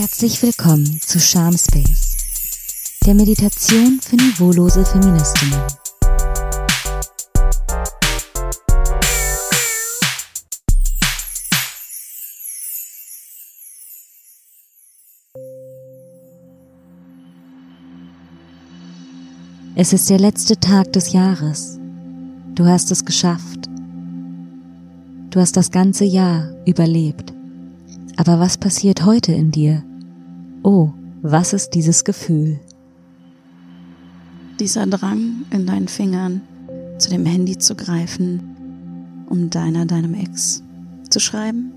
Herzlich willkommen zu Charm Space, der Meditation für niveaulose Feministinnen. Es ist der letzte Tag des Jahres. Du hast es geschafft. Du hast das ganze Jahr überlebt. Aber was passiert heute in dir? Oh, was ist dieses Gefühl? Dieser Drang in deinen Fingern, zu dem Handy zu greifen, um deiner deinem Ex zu schreiben.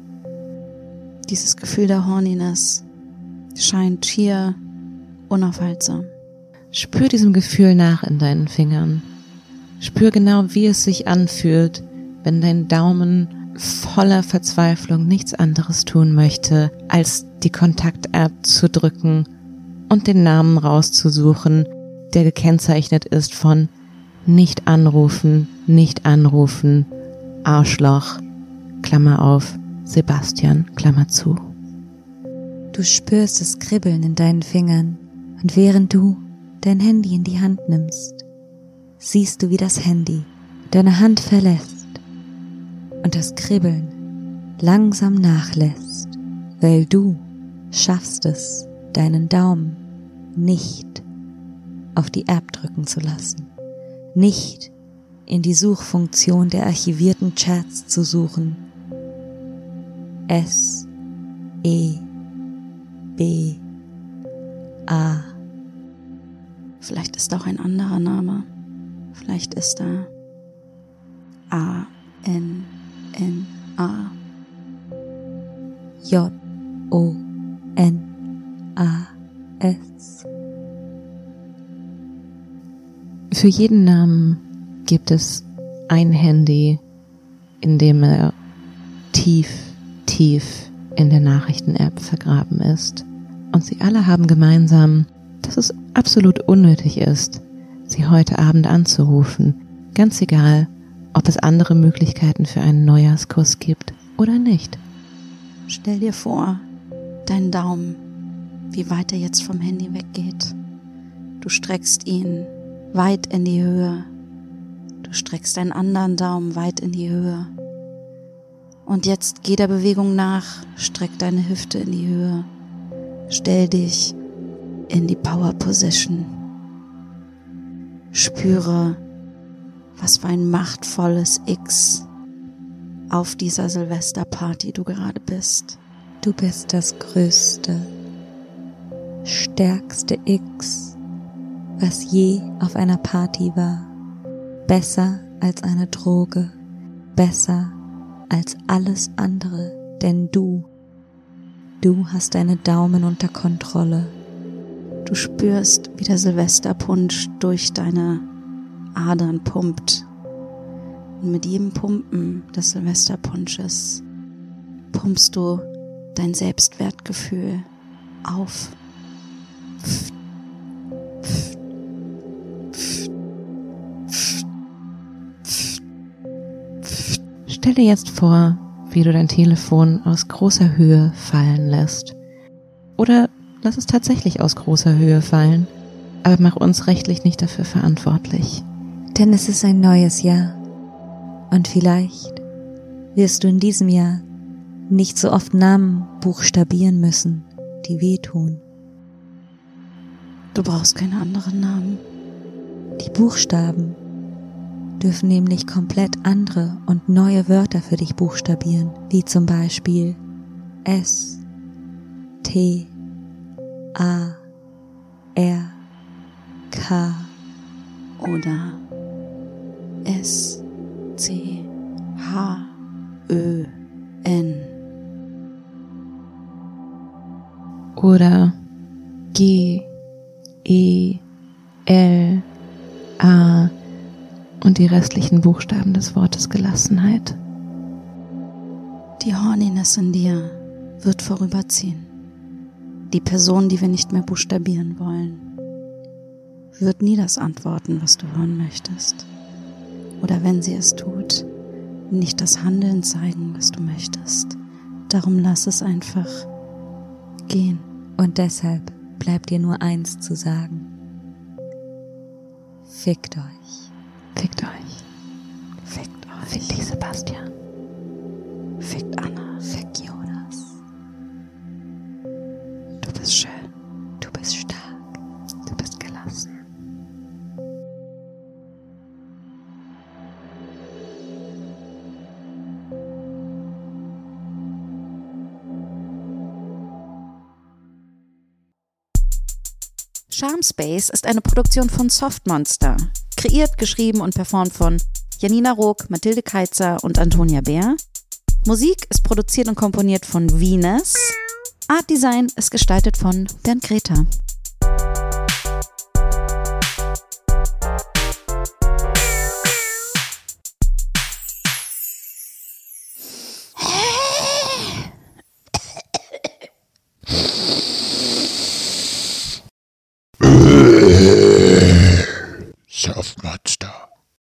Dieses Gefühl der Horniness scheint hier unaufhaltsam. Spür diesem Gefühl nach in deinen Fingern. Spür genau, wie es sich anfühlt, wenn dein Daumen voller Verzweiflung nichts anderes tun möchte, als die Kontakt-App zu drücken und den Namen rauszusuchen, der gekennzeichnet ist von nicht anrufen, nicht anrufen, Arschloch, Klammer auf, Sebastian, Klammer zu. Du spürst das Kribbeln in deinen Fingern und während du dein Handy in die Hand nimmst, siehst du, wie das Handy deine Hand verlässt und das Kribbeln langsam nachlässt, weil du schaffst es, deinen Daumen nicht auf die App drücken zu lassen, nicht in die Suchfunktion der archivierten Chats zu suchen. S E B A Vielleicht ist auch ein anderer Name. Vielleicht ist da A N N A J O N A S. Für jeden Namen gibt es ein Handy, in dem er tief, tief in der Nachrichten-App vergraben ist. Und sie alle haben gemeinsam, dass es absolut unnötig ist, sie heute Abend anzurufen, ganz egal, ob es andere Möglichkeiten für einen Neujahrskuss gibt oder nicht. Stell dir vor, dein Daumen, wie weit er jetzt vom Handy weggeht. Du streckst ihn weit in die Höhe. Du streckst deinen anderen Daumen weit in die Höhe. Und jetzt geh der Bewegung nach, streck deine Hüfte in die Höhe. Stell dich in die Power Position. Spüre, was für ein machtvolles X auf dieser Silvesterparty du gerade bist. Du bist das größte, stärkste X, was je auf einer Party war. Besser als eine Droge, besser als alles andere, denn du, du hast deine Daumen unter Kontrolle. Du spürst, wie der Silvesterpunsch durch deine Adern pumpt. Und mit jedem Pumpen des Silvesterpunsches pumpst du dein Selbstwertgefühl auf. Stell dir jetzt vor, wie du dein Telefon aus großer Höhe fallen lässt. Oder lass es tatsächlich aus großer Höhe fallen, aber mach uns rechtlich nicht dafür verantwortlich. Denn es ist ein neues Jahr. Und vielleicht wirst du in diesem Jahr nicht so oft Namen buchstabieren müssen, die wehtun. Du brauchst keine anderen Namen. Die Buchstaben dürfen nämlich komplett andere und neue Wörter für dich buchstabieren, wie zum Beispiel S, T, A, R, K oder S, C, H, Ö, N. Oder G, E, L, A und die restlichen Buchstaben des Wortes Gelassenheit. Die Horniness in dir wird vorüberziehen. Die Person, die wir nicht mehr buchstabieren wollen, wird nie das antworten, was du hören möchtest. Oder wenn sie es tut, nicht das Handeln zeigen, was du möchtest. Darum lass es einfach gehen. Und deshalb bleibt dir nur eins zu sagen. Fickt euch. Fickt euch. Fickt euch. Fickt dich, Sebastian. Fickt Anna. Charm Space ist eine Produktion von Softmonster. Kreiert, geschrieben und performt von Janina Rook, Mathilde Keitzer und Antonia Bär. Musik ist produziert und komponiert von Venus. Art Design ist gestaltet von Bernd Greta.